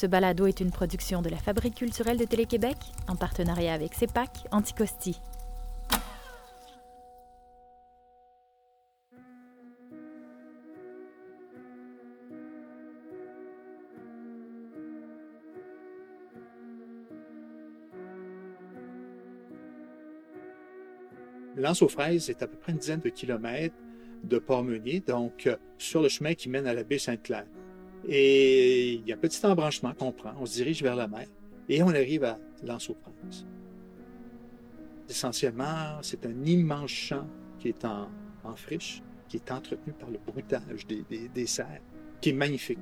Ce balado est une production de la Fabrique culturelle de Télé-Québec en partenariat avec CEPAC Anticosti. L'Anse aux fraises est à peu près une dizaine de kilomètres de Port-Meunier, donc euh, sur le chemin qui mène à la baie Sainte-Claire. Et il y a un petit embranchement qu'on prend, on se dirige vers la mer et on arrive à l'Anse aux fraises. Essentiellement, c'est un immense champ qui est en, friche, qui est entretenu par le broutage des, des, serres, qui est magnifique.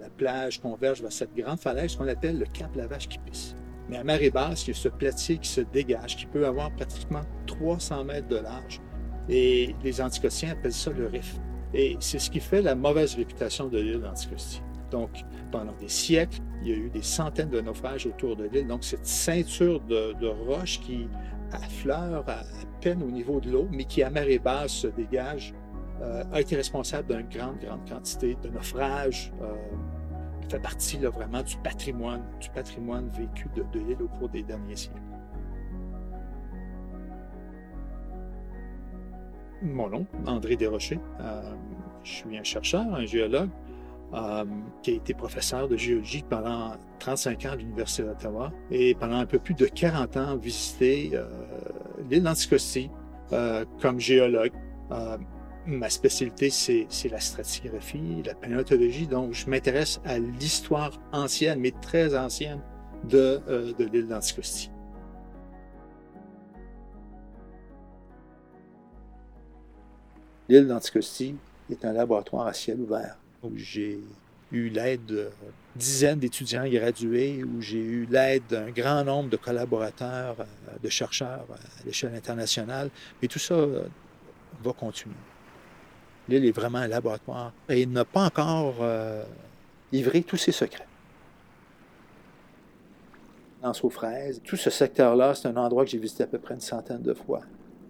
La plage converge vers cette grande falaise qu'on appelle le Cap La Vache qui pisse. Mais à marée basse, il y a ce platier qui se dégage, qui peut avoir pratiquement 300 mètres de large. Et les anticostiens appellent ça le riff. Et c'est ce qui fait la mauvaise réputation de l'île d'Anticosti. Donc, pendant des siècles, il y a eu des centaines de naufrages autour de l'île. Donc, cette ceinture de, roches qui affleure à, peine au niveau de l'eau, mais qui à marée basse se dégage, euh, a été responsable d'une grande, grande quantité de naufrages, euh, fait partie vraiment du patrimoine, du patrimoine vécu de, de l'île au cours des derniers siècles. Mon nom, André Desrochers. Euh, je suis un chercheur, un géologue, euh, qui a été professeur de géologie pendant 35 ans à l'Université d'Ottawa et pendant un peu plus de 40 ans visité euh, l'île d'Anticosti comme géologue. Ma spécialité, c'est la stratigraphie, la paléontologie. Donc, je m'intéresse à l'histoire ancienne, mais très ancienne, de, de l'île d'Anticosti. L'île d'Anticosti est un laboratoire à ciel ouvert où j'ai eu l'aide de dizaines d'étudiants gradués, où j'ai eu l'aide d'un grand nombre de collaborateurs, euh, de chercheurs à l'échelle internationale. Mais tout ça euh, va continuer. L'île est vraiment un laboratoire et il n'a pas encore euh, livré tous ses secrets. Dans aux fraises, tout ce secteur-là, c'est un endroit que j'ai visité à peu près une centaine de fois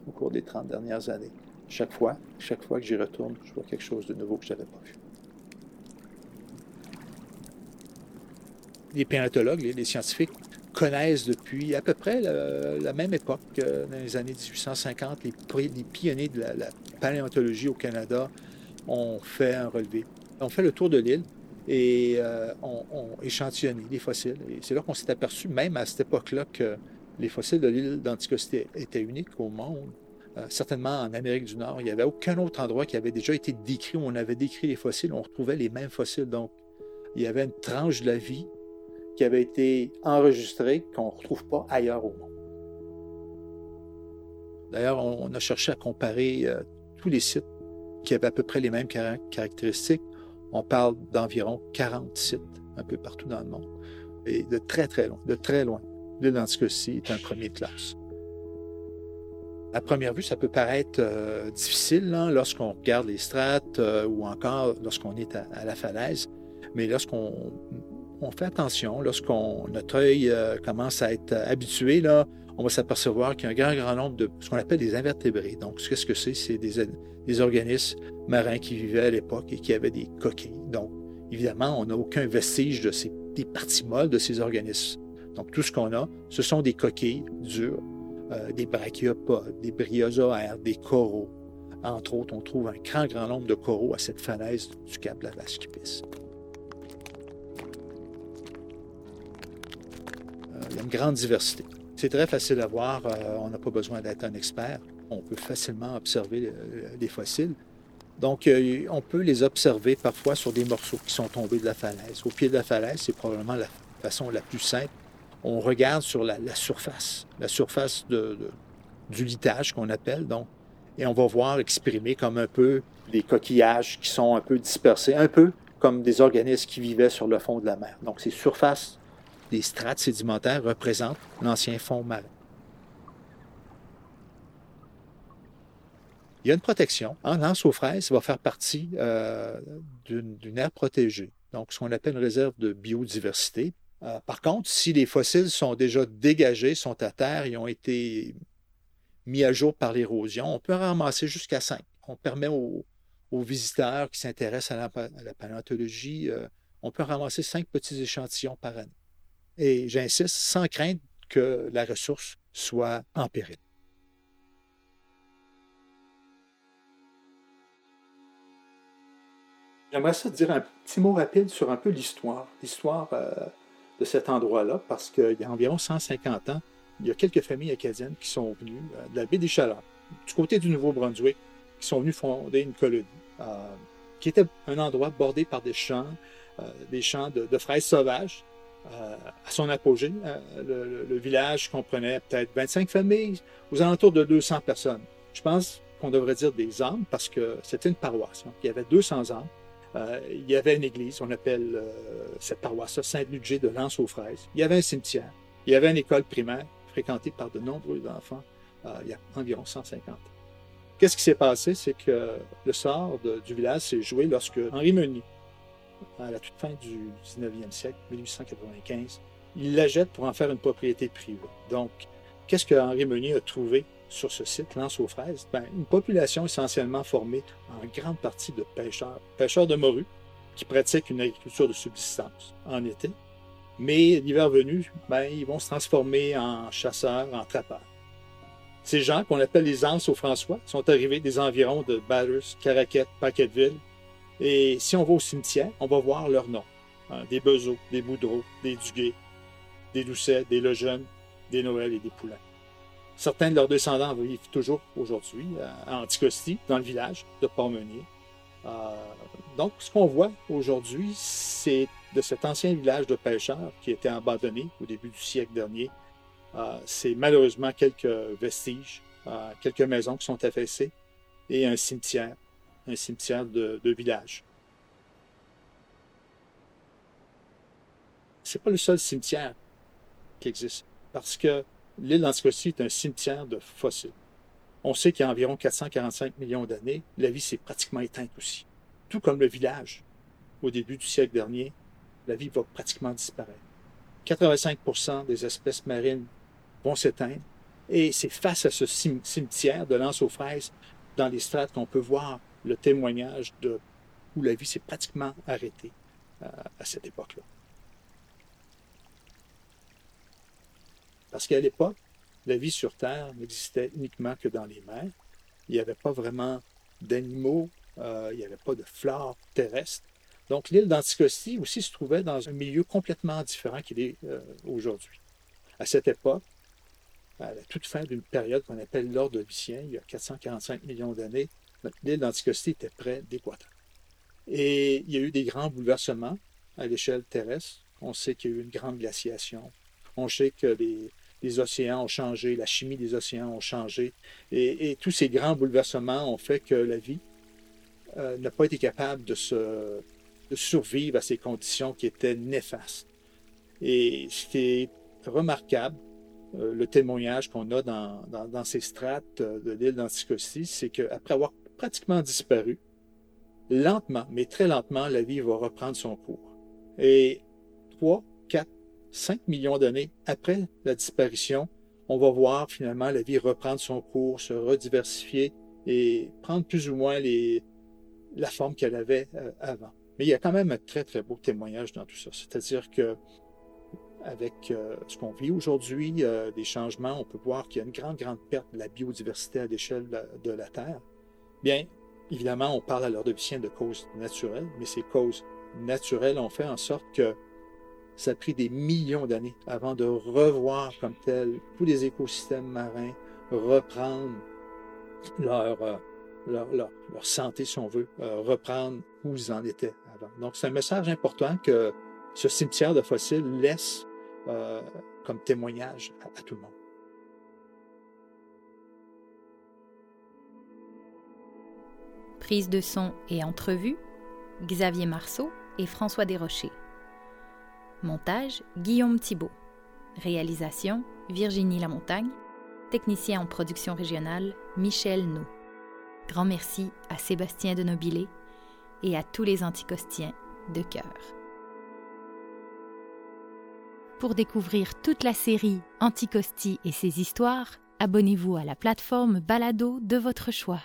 au cours des 30 dernières années. Chaque fois, chaque fois que j'y retourne, je vois quelque chose de nouveau que je n'avais pas vu. Les paléontologues, les, scientifiques, connaissent depuis à peu près la, même époque, dans les années 1850, les, pionniers de la, paléontologie au Canada ont fait un relevé. On fait le tour de l'île et euh, on, on échantillonné les fossiles. Et c'est là qu'on s'est aperçu, même à cette époque-là, que les fossiles de l'île d'Anticosti étaient uniques au monde. Euh, certainement en Amérique du Nord, il n'y avait aucun autre endroit qui avait déjà été décrit où on avait décrit les fossiles, on retrouvait les mêmes fossiles. Donc, il y avait une tranche de la vie qui avait été enregistrée qu'on ne retrouve pas ailleurs au monde. D'ailleurs, on, a cherché à comparer euh, tous les sites qui avaient à peu près les mêmes caractéristiques. On parle d'environ 40 sites un peu partout dans le monde. Et de très, très loin, de très loin. L'île d'Anticosti est un premier classe. À première vue, ça peut paraître euh, difficile lorsqu'on regarde les strates euh, ou encore lorsqu'on est à, la falaise, mais lorsqu'on on fait attention, lorsqu'on notre œil euh, commence à être habitué, là, on va s'apercevoir qu'il y a un grand, grand nombre de ce qu'on appelle des invertébrés. Donc, qu'est-ce que c'est? C'est des, des, organismes marins qui vivaient à l'époque et qui avaient des coquilles. Donc, évidemment, on n'a aucun vestige de ces, des parties molles de ces organismes. Donc, tout ce qu'on a, ce sont des coquilles dures, euh, des brachiopodes, des bryozoaires, des coraux. Entre autres, on trouve un grand, grand nombre de coraux à cette falaise du cap de la Vasquipis. Euh, il y a une grande diversité. C'est très facile à voir. Euh, on n'a pas besoin d'être un expert. On peut facilement observer les fossiles. Donc, on peut les observer parfois sur des morceaux qui sont tombés de la falaise. Au pied de la falaise, c'est probablement la façon la plus simple. On regarde sur la, surface, la surface du litage qu'on appelle, donc, et on va voir exprimer comme un peu des coquillages qui sont un peu dispersés, un peu comme des organismes qui vivaient sur le fond de la mer. Donc, ces surfaces les strates sédimentaires représentent l'ancien fond marin. Il y a une protection. En lance aux fraises va faire partie euh, d'une aire protégée, donc ce qu'on appelle une réserve de biodiversité. Euh, par contre, si les fossiles sont déjà dégagés, sont à terre, ils ont été mis à jour par l'érosion, on peut en ramasser jusqu'à 5. On permet aux, visiteurs qui s'intéressent à, la, paléontologie, euh, on peut ramasser cinq petits échantillons par année. Et j'insiste, sans crainte que la ressource soit en péril. J'aimerais ça dire un petit mot rapide sur un peu l'histoire, l'histoire euh, de cet endroit-là, parce qu'il y a environ 150 ans, il y a quelques familles acadiennes qui sont venues euh, de la baie des Chaleurs, du côté du Nouveau-Brunswick, qui sont venues fonder une colonie, euh, qui était un endroit bordé par des champs, des champs de, fraises sauvages. à son apogée, le, le, village comprenait peut-être 25 familles, aux alentours de 200 personnes. Je pense qu'on devrait dire des âmes, parce que c'était une paroisse. il y avait 200 âmes. Euh, il y avait une église, on appelle euh, cette paroisse Saint-Ludger de Lens aux Fraises. Il y avait un cimetière. Il y avait une école primaire fréquentée par de nombreux enfants euh, il y a environ 150 ans. Qu'est-ce qui s'est passé? C'est que le sort du village s'est joué lorsque Henri Meunier, à la toute fin du 19e siècle, 1895, il la jette pour en faire une propriété privée. Donc, qu'est-ce que Henri Meunier a trouvé sur ce site, Lance aux fraises, ben, une population essentiellement formée en grande partie de pêcheurs, pêcheurs de morue, qui pratiquent une agriculture de subsistance en été. Mais l'hiver venu, ben, ils vont se transformer en chasseurs, en trappeurs. Ces gens, qu'on appelle les Anses au François, sont arrivés des environs de Batters, Caraquette, Paquetteville. Et si on va au cimetière, on va voir leurs noms. Hein, des Bezeaux, des Boudreaux, des Duguay, des Doucet, des Lejeunes, des Noël et des Poulains. Certains de leurs descendants vivent toujours aujourd'hui à Anticosti, dans le village de Port-Meunier. Euh, donc, ce qu'on voit aujourd'hui, c'est de cet ancien village de pêcheurs qui était abandonné au début du siècle dernier. Euh, c'est malheureusement quelques vestiges, euh, quelques maisons qui sont affaissées et un cimetière, un cimetière de, de village. C'est pas le seul cimetière qui existe parce que l'île d'Anticosti est un cimetière de fossiles. On sait qu'il y a environ 445 millions d'années, la vie s'est pratiquement éteinte aussi. Tout comme le village, au début du siècle dernier, la vie va pratiquement disparaître. 85% des espèces marines vont s'éteindre. Et c'est face à ce cimetière de lance aux fraises, dans les strates, qu'on peut voir le témoignage de où la vie s'est pratiquement arrêtée euh, à cette époque-là. Parce qu'à l'époque, la vie sur Terre n'existait uniquement que dans les mers. Il n'y avait pas vraiment d'animaux, euh, il n'y avait pas de flore terrestre. Donc l'île d'Anticosti aussi se trouvait dans un milieu complètement différent qu'il est euh, aujourd'hui. À cette époque, à la toute fin d'une période qu'on appelle l'Ordovicien, il y a 445 millions d'années, l'île d'Anticosti était près d'Équateur. Et il y a eu des grands bouleversements à l'échelle terrestre. On sait qu'il y a eu une grande glaciation. On sait que les, les océans ont changé, la chimie des océans ont changé, et, tous ces grands bouleversements ont fait que la vie euh, n'a pas été capable de, survivre à ces conditions qui étaient néfastes. Et ce qui est remarquable, euh, le témoignage qu'on a dans, ces strates euh, de l'île d'Anticosti, c'est qu'après avoir pratiquement disparu, lentement, mais très lentement, la vie va reprendre son cours. Et trois, 5 millions d'années après la disparition, on va voir finalement la vie reprendre son cours, se rediversifier et prendre plus ou moins la forme qu'elle avait euh, avant. Mais il y a quand même un très, très beau témoignage dans tout ça. C'est-à-dire que avec euh, ce qu'on vit aujourd'hui, euh, des changements, on peut voir qu'il y a une grande, grande perte de la biodiversité à l'échelle de, la Terre. Bien, évidemment, on parle à de de causes naturelles, mais ces causes naturelles ont fait en sorte que ça a pris des millions d'années avant de revoir comme tel tous les écosystèmes marins reprendre leur, euh, leur, santé, si on veut, euh, reprendre où ils en étaient avant. Donc, c'est un message important que ce cimetière de fossiles laisse euh, comme témoignage à, à tout le monde. Prise de son et entrevue, Xavier Marceau et François Desrochers. Montage Guillaume Thibault. Réalisation Virginie Lamontagne. Technicien en production régionale Michel Nou. Grand merci à Sébastien de Nobilé et à tous les anticostiens de cœur. Pour découvrir toute la série Anticosti et ses histoires, abonnez-vous à la plateforme Balado de votre choix.